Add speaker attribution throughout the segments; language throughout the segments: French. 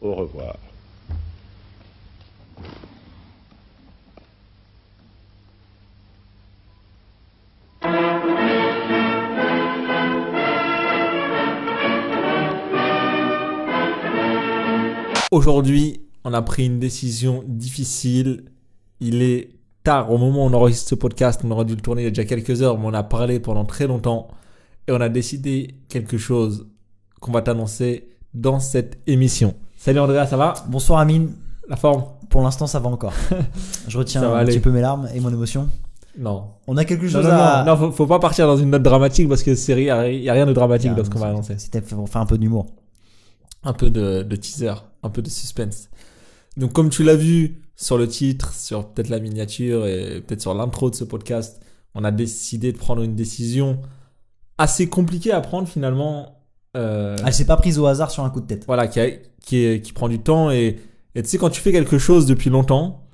Speaker 1: Au revoir.
Speaker 2: Aujourd'hui, on a pris une décision difficile. Il est tard au moment où on enregistre ce podcast. On aurait dû le tourner il y a déjà quelques heures, mais on a parlé pendant très longtemps. Et on a décidé quelque chose qu'on va t'annoncer dans cette émission. Salut Andrea, ça va
Speaker 3: Bonsoir Amine.
Speaker 2: La forme
Speaker 3: Pour l'instant, ça va encore. Je retiens un
Speaker 2: aller.
Speaker 3: petit peu mes larmes et mon émotion.
Speaker 2: Non.
Speaker 3: On a quelque
Speaker 2: Non,
Speaker 3: chose
Speaker 2: non,
Speaker 3: à.
Speaker 2: non, non, faut, faut pas partir dans une note dramatique parce que ri- il n'y a rien de dramatique
Speaker 3: Ah,
Speaker 2: dans ce
Speaker 3: non,
Speaker 2: qu'on va annoncer.
Speaker 3: C'était pour faire un peu d'humour.
Speaker 2: un peu de, de teaser, un peu de suspense. Donc comme tu l'as vu sur le titre, sur peut-être la miniature et peut-être sur l'intro de ce podcast, on a décidé de prendre une décision assez compliquée à prendre finalement. Euh,
Speaker 3: Elle s'est pas prise au hasard sur un coup de tête.
Speaker 2: voilà, qui, a- qui, est- qui prend du temps et, et tu sais quand tu fais quelque chose depuis longtemps,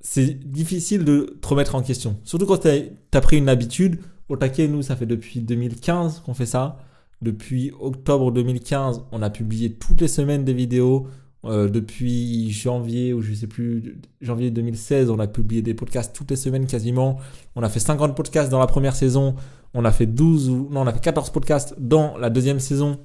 Speaker 2: c'est difficile de te remettre en question. Surtout quand tu as, pris une habitude. Au taquet, nous, ça fait depuis 2015 qu'on fait ça. Depuis octobre 2015, on a publié toutes les semaines des vidéos. Euh, depuis janvier ou je sais plus, janvier 2016, on a publié des podcasts toutes les semaines quasiment. On a fait 50 podcasts dans la première saison. On a fait 12 ou non, on a fait 14 podcasts dans la deuxième saison.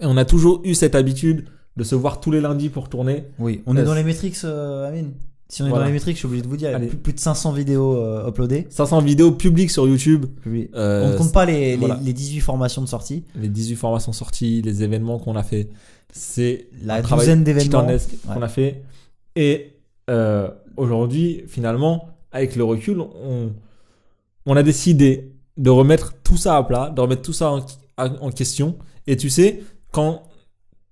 Speaker 2: Et on a toujours eu cette habitude de se voir tous les lundis pour tourner.
Speaker 3: Oui. On est
Speaker 2: Yes.
Speaker 3: dans les métriques, euh, Amine. Si on est
Speaker 2: Voilà.
Speaker 3: dans les métriques, je suis obligé de vous dire, il y a plus, plus de 500 vidéos euh, uploadées.
Speaker 2: 500 vidéos publiques sur YouTube.
Speaker 3: Publiées.
Speaker 2: Euh,
Speaker 3: On ne compte pas les, les-
Speaker 2: voilà.
Speaker 3: les 18 formations de sortie.
Speaker 2: les 18 formations sorties, les événements qu'on a fait. C'est
Speaker 3: La douzaine d'événements. Ouais.
Speaker 2: qu'on a fait. Et euh, aujourd'hui, finalement, avec le recul, on, on a décidé de remettre tout ça à plat, de remettre tout ça en, question. Et tu sais, quand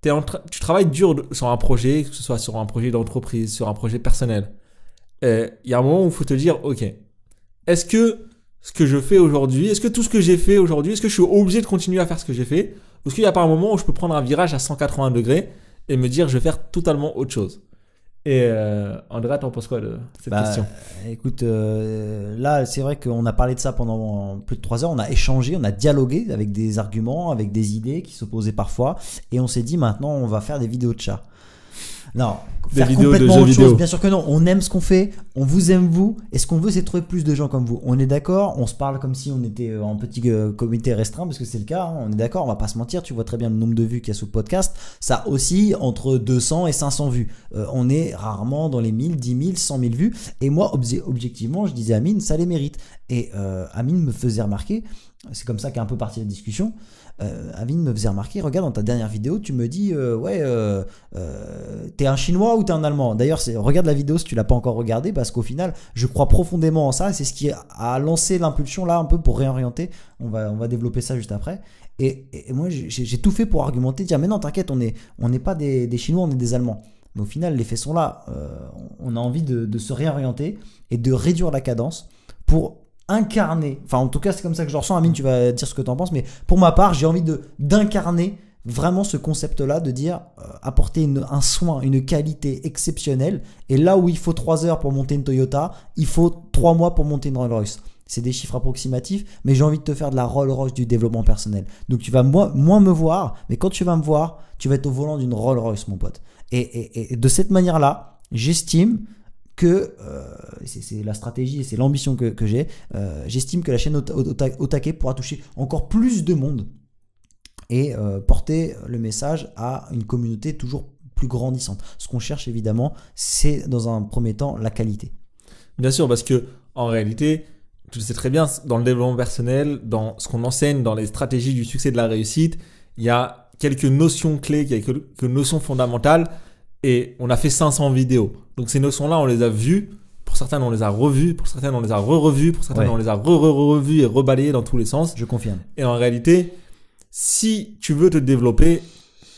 Speaker 2: tu travailles dur sur un projet, que ce soit sur un projet d'entreprise, sur un projet personnel, il y a un moment où il faut te dire, ok, est-ce que ce que je fais aujourd'hui, est-ce que tout ce que j'ai fait aujourd'hui, est-ce que je suis obligé de continuer à faire ce que j'ai fait? Ou est-ce qu'il n'y a pas un moment où je peux prendre un virage à 180 degrés et me dire, je vais faire totalement autre chose? Et euh, Andrea, t'en penses quoi de cette
Speaker 3: Bah,
Speaker 2: question?
Speaker 3: Écoute, euh, là, c'est vrai qu'on a parlé de ça pendant plus de trois heures. On a échangé, on a dialogué avec des arguments, avec des idées qui s'opposaient parfois. Et on s'est dit, maintenant, on va faire des vidéos de chat. Non,
Speaker 2: Des
Speaker 3: faire
Speaker 2: vidéos
Speaker 3: complètement autre
Speaker 2: vidéo.
Speaker 3: chose. Bien sûr que non. On aime ce qu'on fait. On vous aime vous. Et ce qu'on veut, c'est trouver plus de gens comme vous. On est d'accord. On se parle comme si on était euh, en petit euh, comité restreint, parce que c'est le cas. hein. On est d'accord. On va pas se mentir. Tu vois très bien le nombre de vues qu'il y a sous le podcast. Ça aussi entre 200 et 500 vues. Euh, on est rarement dans les 1000, 10 000, 100 000 vues. Et moi, obje- objectivement, je disais à Amine, ça les mérite. Et euh, Amine me faisait remarquer, c'est comme ça qu'est un peu partie la discussion. Euh, Amine me faisait remarquer, regarde dans ta dernière vidéo, tu me dis, euh, ouais, euh, euh, t'es un chinois ou t'es un allemand D'ailleurs, regarde la vidéo si tu l'as pas encore regardée, parce qu'au final, je crois profondément en ça. C'est ce qui a lancé l'impulsion là un peu pour réorienter. On va, on va développer ça juste après. Et, moi, j'ai tout fait pour argumenter, dire, mais non, t'inquiète, on n'est on pas des, Chinois, on est des Allemands. Mais au final, les faits sont là. On a envie de se réorienter et de réduire la cadence pour incarner, enfin en tout cas c'est comme ça que je ressens, Amine tu vas dire ce que tu en penses, mais pour ma part j'ai envie d'incarner vraiment ce concept-là, de dire euh, apporter une- un soin, une qualité exceptionnelle, et là où il faut 3 heures pour monter une Toyota, il faut 3 mois pour monter une Rolls-Royce. C'est des chiffres approximatifs, mais j'ai envie de te faire de la Rolls-Royce du développement personnel. Donc tu vas moins, moins me voir, mais quand tu vas me voir, tu vas être au volant d'une Rolls-Royce, mon pote. Et, et- et de cette manière-là, j'estime euh, c'est la stratégie et c'est l'ambition que, j'ai. euh, J'estime que la chaîne Ota- Ota- Otake pourra toucher encore plus de monde et euh, porter le message à une communauté toujours plus grandissante. Ce qu'on cherche évidemment, c'est dans un premier temps la qualité.
Speaker 2: Bien sûr, parce que en réalité, tu le sais très bien, dans le développement personnel, dans ce qu'on enseigne, dans les stratégies du succès de la réussite, il y a quelques notions clés, quelques notions fondamentales, et on a fait 500 vidéos. Donc ces notions-là, on les a vues. Pour certaines, on les a revues. Pour certaines, on les a re-revues. Pour certaines,
Speaker 3: Ouais.
Speaker 2: on les a re-re-revues et rebalayées dans tous les sens.
Speaker 3: Je confirme.
Speaker 2: Et en réalité, si tu veux te développer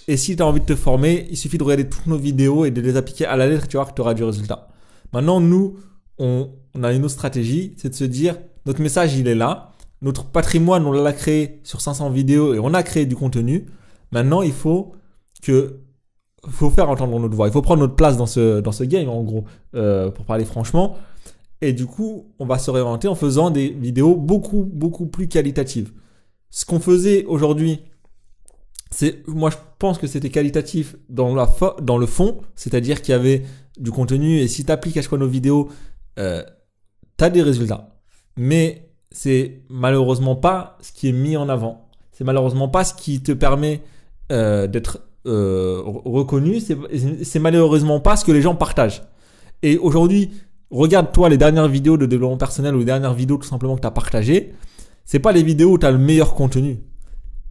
Speaker 2: et si tu as envie de te former, il suffit de regarder toutes nos vidéos et de les appliquer à la lettre, tu vois que tu auras du résultat. Maintenant, nous, on, on a une autre stratégie, c'est de se dire, notre message, il est là. Notre patrimoine, on l'a créé sur 500 vidéos et on a créé du contenu. Maintenant, il faut que faut faire entendre notre voix. Il faut prendre notre place dans ce, dans ce game, en gros, euh, pour parler franchement. Et du coup, on va se réorienter en faisant des vidéos beaucoup, beaucoup plus qualitatives. Ce qu'on faisait aujourd'hui, c'est moi, je pense que c'était qualitatif dans, la dans le fond, c'est-à-dire qu'il y avait du contenu et si tu appliques à nos vidéos, euh, tu as des résultats. Mais c'est malheureusement pas ce qui est mis en avant. C'est malheureusement pas ce qui te permet euh, d'être euh, re- reconnu. C'est- malheureusement pas ce que les gens partagent. Et aujourd'hui, regarde-toi les dernières vidéos de développement personnel ou les dernières vidéos tout simplement que tu as partagées. C'est pas les vidéos où tu as le meilleur contenu.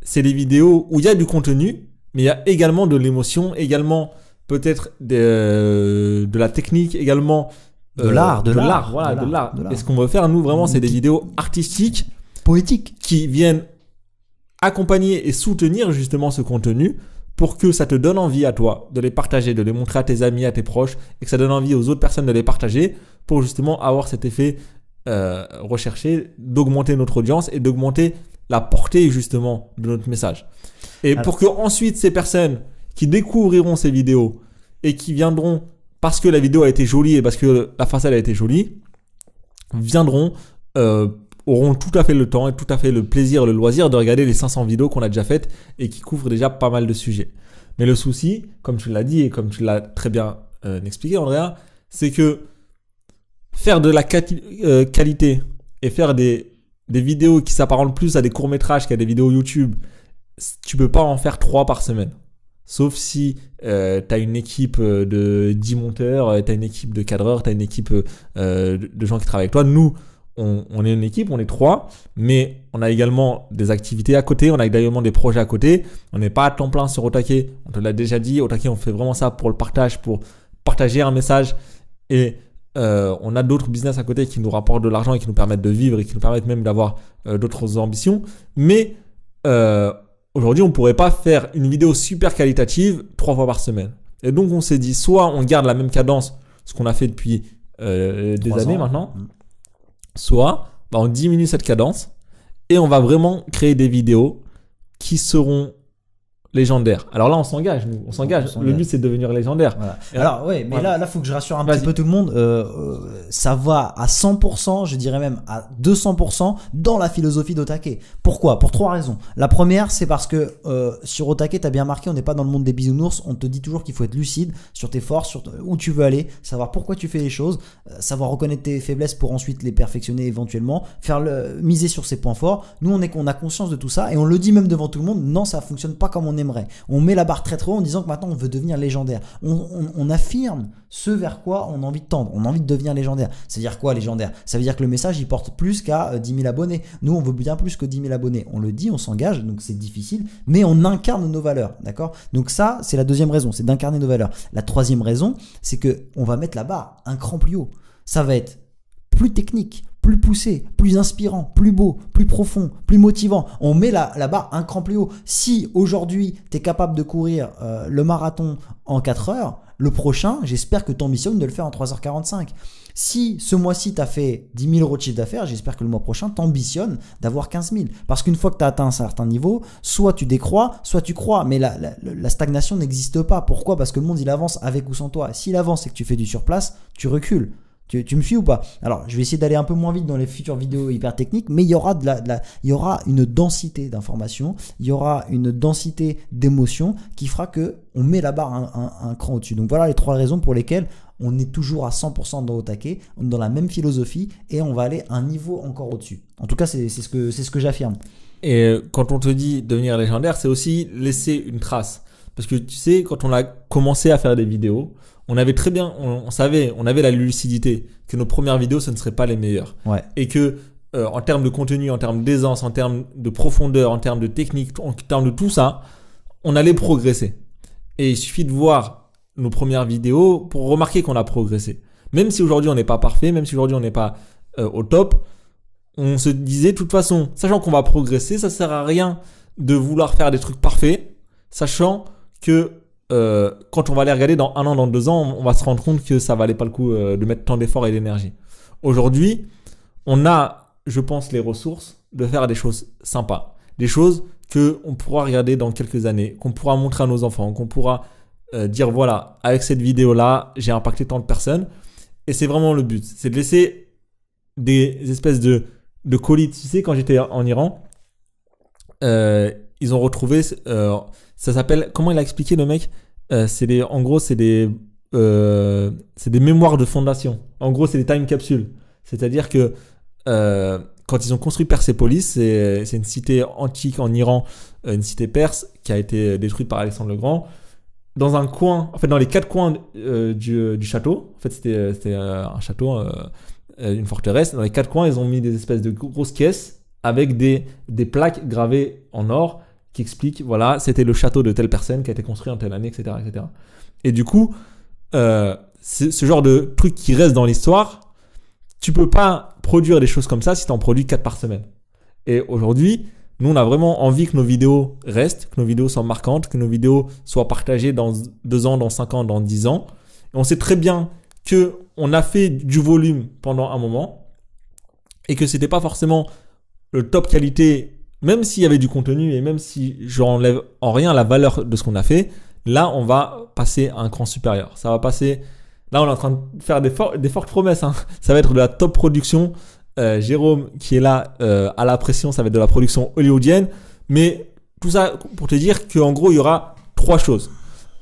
Speaker 2: C'est les vidéos où il y a du contenu, mais il y a également de l'émotion, également peut-être de, de la technique, également
Speaker 3: De l'art, de l'art,
Speaker 2: voilà,
Speaker 3: de
Speaker 2: de
Speaker 3: l'art,
Speaker 2: l'art.
Speaker 3: de l'art.
Speaker 2: Et ce qu'on veut faire, nous, vraiment, c'est des vidéos artistiques
Speaker 3: Poétique.
Speaker 2: qui viennent accompagner et soutenir justement ce contenu pour que ça te donne envie à toi de les partager, de les montrer à tes amis, à tes proches, et que ça donne envie aux autres personnes de les partager pour justement avoir cet effet euh, recherché d'augmenter notre audience et d'augmenter la portée justement de notre message. Et pour que ensuite ces personnes qui découvriront ces vidéos et qui viendront parce que la vidéo a été jolie et parce que la façade a été jolie, viendront, euh, auront tout à fait le temps et tout à fait le plaisir, le loisir de regarder les 500 vidéos qu'on a déjà faites et qui couvrent déjà pas mal de sujets. Mais le souci, comme tu l'as dit et comme tu l'as très bien euh, expliqué, Andrea, c'est que faire de la euh, qualité et faire des, vidéos qui s'apparentent plus à des courts-métrages qu'à des vidéos YouTube, tu peux pas en faire trois par semaine. Sauf si tu as une équipe euh, de 10 monteurs, tu as une équipe de cadreurs, tu as une équipe euh, de gens qui travaillent avec toi. Nous, on, on est une équipe, on est trois, mais on a également des activités à côté, on a également des projets à côté. On n'est pas à temps plein sur Otake, on te l'a déjà dit. Otake, on fait vraiment ça pour le partage, pour partager un message. Et euh, on a d'autres business à côté qui nous rapportent de l'argent et qui nous permettent de vivre et qui nous permettent même d'avoir euh, d'autres ambitions. Mais euh, aujourd'hui, on ne pourrait pas faire une vidéo super qualitative trois fois par semaine. Et donc, on s'est dit, soit on garde la même cadence, ce qu'on a fait depuis des années
Speaker 3: ans.
Speaker 2: maintenant,
Speaker 3: Mm.
Speaker 2: Soit bah, on diminue cette cadence et on va vraiment créer des vidéos qui seront légendaires. Alors là, on s'engage, nous, on s'engage. Le but, c'est de devenir légendaire.
Speaker 3: Voilà. Alors ouais, mais
Speaker 2: Ouais.
Speaker 3: là, là, faut que je rassure un petit peu tout le monde. Euh, euh, ça va à 100%, je dirais même à 200% dans la philosophie d'Otake. Pourquoi? Pour trois raisons. La première, c'est parce que euh, sur Otake, t'as bien marqué, on n'est pas dans le monde des bisounours. On te dit toujours qu'il faut être lucide sur tes forces, sur où tu veux aller, savoir pourquoi tu fais les choses, euh, savoir reconnaître tes faiblesses pour ensuite les perfectionner éventuellement, faire le miser sur ses points forts. Nous, on est qu'on a conscience de tout ça et on le dit même devant tout le monde. Non, ça fonctionne pas comme on On met la barre très très haut en disant que maintenant on veut devenir légendaire. On, affirme ce vers quoi on a envie de tendre. On a envie de devenir légendaire. Ça veut dire quoi légendaire? Ça veut dire que le message il porte plus qu'à euh, 10 000 abonnés. Nous, on veut bien plus que 10 000 abonnés. On le dit, on s'engage, donc c'est difficile, mais on incarne nos valeurs, d'accord? Donc ça, c'est la deuxième raison, c'est d'incarner nos valeurs. La troisième raison, c'est que on va mettre la barre un cran plus haut. Ça va être plus technique, plus poussé, plus inspirant, plus beau, plus profond, plus motivant. On met la, la barre un cran plus haut. Si aujourd'hui tu es capable de courir euh, le marathon en 4 heures, le prochain, j'espère que tu ambitionnes de le faire en 3h45. Si ce mois-ci tu as fait 10 000 euros de chiffre d'affaires, j'espère que le mois prochain tu ambitionnes d'avoir 15 000. Parce qu'une fois que tu as atteint un certain niveau, soit tu décrois, soit tu crois. Mais la, la- la stagnation n'existe pas. Pourquoi? Parce que le monde il avance avec ou sans toi. S'il avance et que tu fais du surplace, tu recules. Tu, tu me suis ou pas Alors, je vais essayer d'aller un peu moins vite dans les futures vidéos hyper techniques, mais il y aura de la, il y aura une densité d'informations, il y aura une densité d'émotions qui fera que on met la barre un, cran au-dessus. Donc voilà les trois raisons pour lesquelles on est toujours à 100% dans au taquet, on est dans la même philosophie et on va aller un niveau encore au-dessus. En tout cas, c'est ce que ce que j'affirme.
Speaker 2: Et euh, quand on te dit devenir légendaire, c'est aussi laisser une trace. Parce que tu sais, quand on a commencé à faire des vidéos, on avait très bien, on, on savait, on avait la lucidité que nos premières vidéos, ce ne seraient pas les meilleures.
Speaker 3: Ouais.
Speaker 2: Et que euh, en termes de contenu, en termes d'aisance, en termes de profondeur, en termes de technique, en termes de tout ça, on allait progresser. Et il suffit de voir nos premières vidéos pour remarquer qu'on a progressé. Même si aujourd'hui on n'est pas parfait, même si aujourd'hui on n'est pas euh, au top, on se disait de toute façon, sachant qu'on va progresser, ça sert à rien de vouloir faire des trucs parfaits, sachant que euh, quand on va les regarder dans un an, dans deux ans, on va se rendre compte que ça valait pas le coup euh, de mettre tant d'efforts et d'énergie. Aujourd'hui, on a, je pense, les ressources de faire des choses sympas, des choses que on pourra regarder dans quelques années, qu'on pourra montrer à nos enfants, qu'on pourra euh, dire voilà, avec cette vidéo là, j'ai impacté tant de personnes, et c'est vraiment le but, c'est de laisser des espèces de de colis. Tu sais, quand j'étais en Iran, ils ont retrouvé, euh, ça s'appelle, comment il a expliqué le mec? Euh, C'est des, en gros, c'est des, euh, c'est des mémoires de fondation. En gros, c'est des time capsules. C'est-à-dire que quand ils ont construit Persépolis, c'est une cité antique en Iran, une cité perse qui a été détruite par Alexandre le Grand. Dans un coin, en fait, dans les quatre coins du, château, en fait, c'était un château, une forteresse. Dans les quatre coins, ils ont mis des espèces de grosses caisses avec des, des plaques gravées en or qui expliquent, voilà, c'était le château de telle personne qui a été construit en telle année, etc. etc. Et du coup, euh, ce genre de truc qui reste dans l'histoire, tu peux pas produire des choses comme ça si tu en produis 4 par semaine. Et aujourd'hui, nous, on a vraiment envie que nos vidéos restent, que nos vidéos soient marquantes, que nos vidéos soient partagées dans 2 ans, dans 5 ans, dans 10 ans. Et on sait très bien que on a fait du volume pendant un moment et que c'était pas forcément le top qualité, même s'il y avait du contenu et même si je enlève en rien la valeur de ce qu'on a fait, là, on va passer à un cran supérieur. Ça va passer. Là, on est en train de faire des fortes promesses. hein. Ça va être de la top production. Euh, Jérôme, qui est là euh, à la pression, ça va être de la production hollywoodienne. Mais tout ça pour te dire qu'en gros, il y aura trois choses.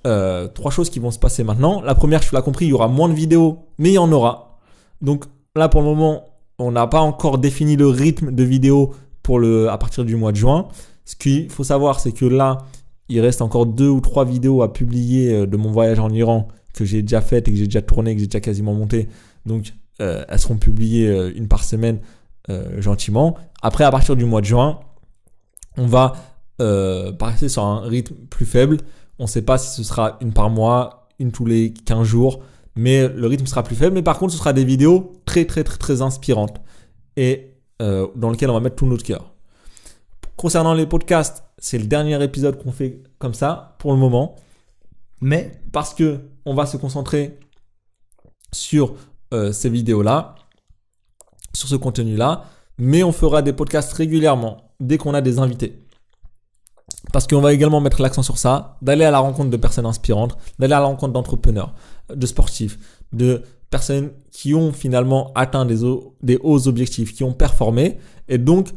Speaker 2: Euh, trois choses qui vont se passer maintenant. La première, tu l'as compris, il y aura moins de vidéos, mais il y en aura. Donc là, pour le moment, on n'a pas encore défini le rythme de vidéos pour le, à partir du mois de juin. Ce qu'il faut savoir, c'est que là, il reste encore deux ou trois vidéos à publier euh, de mon voyage en Iran que j'ai déjà faites et que j'ai déjà tourné, que j'ai déjà quasiment monté. Donc, euh, elles seront publiées euh, une par semaine gentiment. Après, à partir du mois de juin, on va passer sur un rythme plus faible. On ne sait pas si ce sera une par mois, une tous les 15 jours, mais le rythme sera plus faible. Mais par contre, ce sera des vidéos très, très, très, très inspirantes et euh, dans lesquelles on va mettre tout notre cœur. Concernant les podcasts, c'est le dernier épisode qu'on fait comme ça pour le moment
Speaker 3: Mais
Speaker 2: parce que on va se concentrer sur euh, ces vidéos-là, sur ce contenu-là, mais on fera des podcasts régulièrement dès qu'on a des invités. Parce qu'on va également mettre l'accent sur ça, d'aller à la rencontre de personnes inspirantes, d'aller à la rencontre d'entrepreneurs, de sportifs, de personnes qui ont finalement atteint des, des hauts objectifs, qui ont performé. Et donc,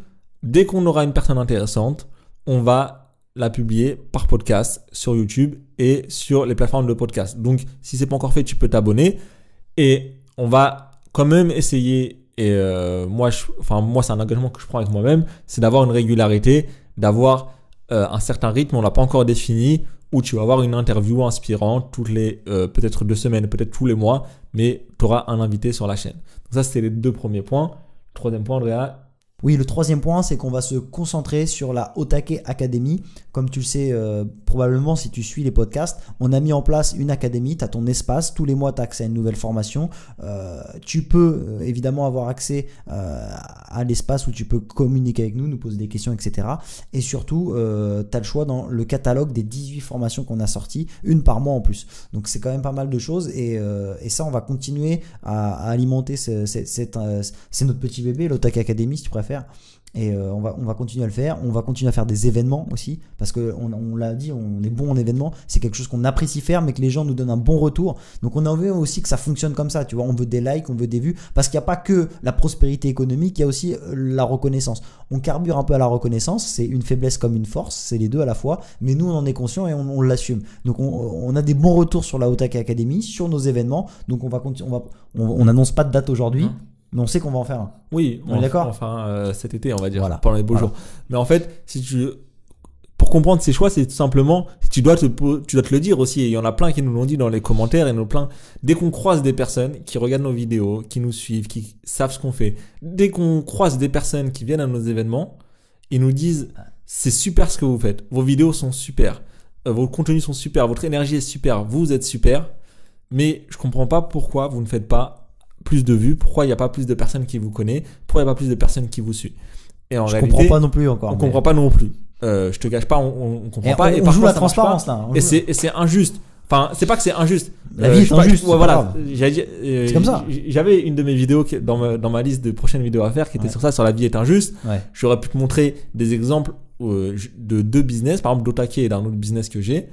Speaker 2: dès qu'on aura une personne intéressante, on va la publier par podcast sur YouTube et sur les plateformes de podcast. Donc, si c'est pas encore fait, tu peux t'abonner et on va quand même essayer. Et euh, moi, je, enfin moi, c'est un engagement que je prends avec moi-même, c'est d'avoir une régularité, d'avoir euh, un certain rythme. On l'a pas encore défini où tu vas avoir une interview inspirante toutes les euh, peut-être deux semaines, peut-être tous les mois, mais tu auras un invité sur la chaîne. Donc ça, c'était les deux premiers points. Troisième point, Andrea,
Speaker 3: Oui, le troisième point, c'est qu'on va se concentrer sur la Otake Academy. Comme tu le sais euh, probablement si tu suis les podcasts, on a mis en place une académie, tu as ton espace, tous les mois tu as accès à une nouvelle formation. Euh, tu peux évidemment avoir accès euh, à l'espace où tu peux communiquer avec nous, nous poser des questions, etc. Et surtout, tu as le choix dans le catalogue des 18 formations qu'on a sorties, une par mois en plus. Donc c'est quand même pas mal de choses et, euh, ça, on va continuer à, à alimenter euh, c'est notre petit bébé, l'Otake Academy si tu préfères. Et euh, on, va, on va continuer à le faire. On va continuer à faire des événements aussi. Parce qu'on on, l'a dit, on est bon en événements. C'est quelque chose qu'on apprécie faire, mais que les gens nous donnent un bon retour. Donc on en veut aussi que ça fonctionne comme ça. Tu vois, on veut des likes, on veut des vues. Parce qu'il n'y a pas que la prospérité économique, il y a aussi euh, la reconnaissance. On carbure un peu à la reconnaissance. C'est une faiblesse comme une force. C'est les deux à la fois. Mais nous, on en est conscient et on, l'assume. Donc on, a des bons retours sur la Otake Academy, sur nos événements. Donc on va continuer. On va, on annonce pas de date aujourd'hui.
Speaker 2: Hein
Speaker 3: Mais on sait qu'on va en faire un.
Speaker 2: Oui,
Speaker 3: On est d'accord
Speaker 2: Enfin, euh, cet été, on va dire,
Speaker 3: Voilà.
Speaker 2: pendant les beaux
Speaker 3: Voilà.
Speaker 2: jours. Mais en fait, si tu, pour comprendre ces choix, c'est tout simplement, tu dois te, tu dois te le dire aussi. Et il y en a plein qui nous l'ont dit dans les commentaires et nous plein. Dès qu'on croise des personnes qui regardent nos vidéos, qui nous suivent, qui savent ce qu'on fait, dès qu'on croise des personnes qui viennent à nos événements, ils nous disent, c'est super ce que vous faites. Vos vidéos sont super. Euh, vos contenus sont super. Votre énergie est super. Vous êtes super. Mais je comprends pas pourquoi vous ne faites pas plus de vues, pourquoi il n'y a pas plus de personnes qui vous connaissent, pourquoi il n'y a pas plus de personnes qui vous suivent. Et en
Speaker 3: Je
Speaker 2: réalité,
Speaker 3: comprends pas non plus encore.
Speaker 2: on
Speaker 3: mais-
Speaker 2: comprend pas non plus. Euh, je te cache pas, on, on, on comprend
Speaker 3: Et
Speaker 2: pas.
Speaker 3: on,
Speaker 2: et
Speaker 3: on
Speaker 2: parfois,
Speaker 3: joue la transparence
Speaker 2: pas.
Speaker 3: là. On
Speaker 2: Et c'est injuste. Enfin, c'est pas que c'est injuste.
Speaker 3: La vie
Speaker 2: je
Speaker 3: est
Speaker 2: pas,
Speaker 3: injuste,
Speaker 2: voilà. euh,
Speaker 3: C'est comme ça.
Speaker 2: J'avais une de mes vidéos qui- dans ma, dans ma liste de prochaines vidéos à faire qui était
Speaker 3: Ouais.
Speaker 2: sur ça, sur la vie est injuste.
Speaker 3: Ouais.
Speaker 2: J'aurais pu te montrer des exemples euh, de deux business, par exemple d'Otake et d'un autre business que j'ai,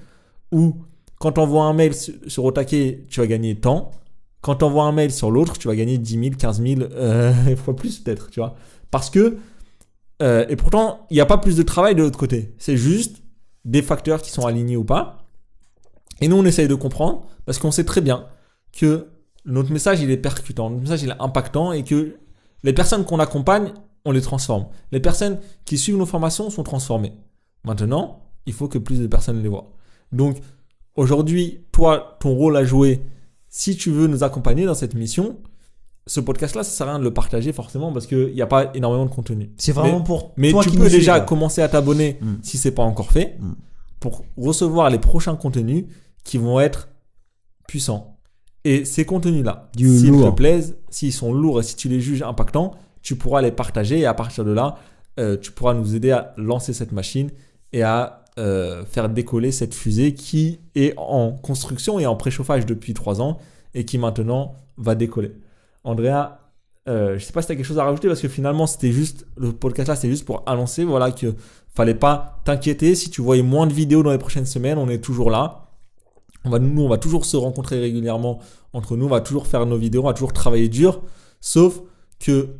Speaker 2: où quand tu envoies un mail sur, sur Otake, tu vas gagner tant. Quand tu envoies un mail sur l'autre, tu vas gagner 10 000, 15 000 euh, fois plus peut-être, tu vois. Parce que Euh, et pourtant, il n'y a pas plus de travail de l'autre côté. C'est juste des facteurs qui sont alignés ou pas. Et nous, on essaye de comprendre parce qu'on sait très bien que notre message, il est percutant, notre message, il est impactant et que les personnes qu'on accompagne, on les transforme. Les personnes qui suivent nos formations sont transformées. Maintenant, il faut que plus de personnes les voient. Donc, aujourd'hui, toi, ton rôle à jouer, si tu veux nous accompagner dans cette mission, ce podcast-là, ça sert à rien de le partager forcément parce qu'il n'y a pas énormément de contenu.
Speaker 3: C'est vraiment
Speaker 2: Mais-
Speaker 3: pour
Speaker 2: Mais
Speaker 3: toi
Speaker 2: tu
Speaker 3: qui
Speaker 2: peux déjà
Speaker 3: suis,
Speaker 2: commencer à t'abonner
Speaker 3: Mm.
Speaker 2: si c'est pas encore fait
Speaker 3: Mm.
Speaker 2: pour recevoir les prochains contenus qui vont être puissants. Et ces contenus-là, s'ils te plaisent, s'ils sont lourds et si tu les juges impactants, tu pourras les partager et à partir de là, euh, tu pourras nous aider à lancer cette machine et à euh, faire décoller cette fusée qui est en construction et en préchauffage depuis trois ans et qui maintenant va décoller. Andrea, euh, je sais pas si tu as quelque chose à rajouter parce que finalement c'était juste le podcast là, c'était juste pour annoncer voilà que fallait pas t'inquiéter si tu voyais moins de vidéos dans les prochaines semaines, on est toujours là. On va, nous, on va toujours se rencontrer régulièrement entre nous, on va toujours faire nos vidéos, on va toujours travailler dur, sauf que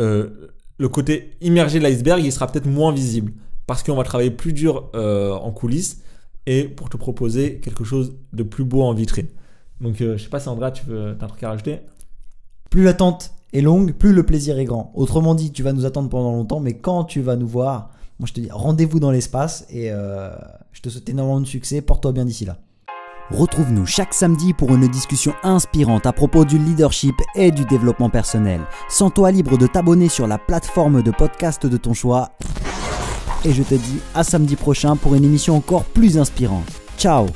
Speaker 2: euh, le côté immergé de l'iceberg, il sera peut-être moins visible parce qu'on va travailler plus dur euh, en coulisses et pour te proposer quelque chose de plus beau en vitrine. Donc, euh, je sais pas si Andrea, tu veux, un truc à rajouter?
Speaker 3: Plus l'attente est longue, plus le plaisir est grand. Autrement dit, tu vas nous attendre pendant longtemps, mais quand tu vas nous voir, moi je te dis rendez-vous dans l'espace et euh, je te souhaite énormément de succès. Porte-toi bien d'ici là.
Speaker 1: Retrouve-nous chaque samedi pour une discussion inspirante à propos du leadership et du développement personnel. Sens-toi libre de t'abonner sur la plateforme de podcast de ton choix. Et je te dis à samedi prochain pour une émission encore plus inspirante. Ciao